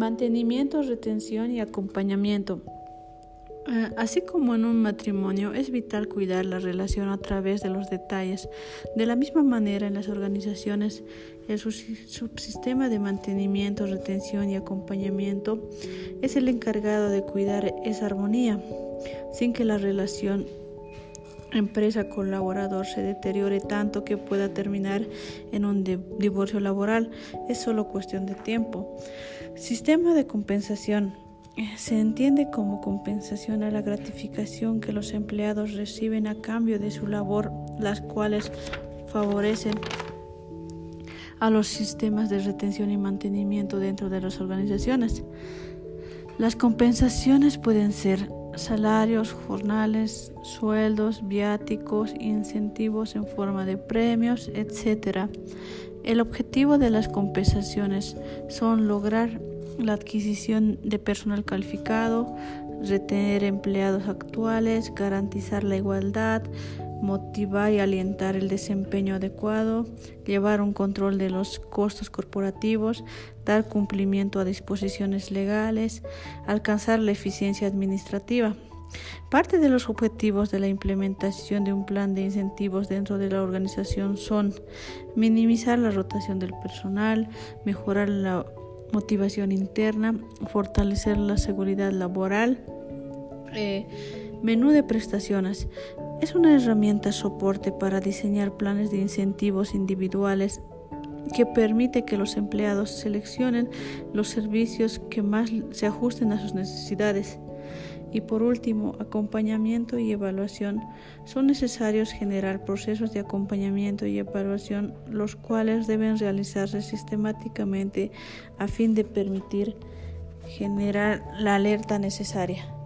Mantenimiento, retención y acompañamiento. Eh, así como en un matrimonio, es vital cuidar la relación a través de los detalles. De la misma manera, en las organizaciones, el subsistema de mantenimiento, retención y acompañamiento es el encargado de cuidar esa armonía, sin que la relación empresa-colaborador se deteriore tanto que pueda terminar en un divorcio laboral. Es solo cuestión de tiempo. Sistema de compensación. Se entiende como compensación a la gratificación que los empleados reciben a cambio de su labor, las cuales favorecen a los sistemas de retención y mantenimiento dentro de las organizaciones. Las compensaciones pueden ser salarios, jornales, sueldos, viáticos, incentivos en forma de premios, etc. El objetivo de las compensaciones son lograr la adquisición de personal calificado, retener empleados actuales, garantizar la igualdad, motivar y alentar el desempeño adecuado, llevar un control de los costos corporativos, dar cumplimiento a disposiciones legales, alcanzar la eficiencia administrativa. Parte de los objetivos de la implementación de un plan de incentivos dentro de la organización son minimizar la rotación del personal, mejorar la motivación interna, fortalecer la seguridad laboral, eh, menú de prestaciones. Es una herramienta soporte para diseñar planes de incentivos individuales que permite que los empleados seleccionen los servicios que más se ajusten a sus necesidades. Y por último, acompañamiento y evaluación. Son necesarios generar procesos de acompañamiento y evaluación, los cuales deben realizarse sistemáticamente a fin de permitir generar la alerta necesaria.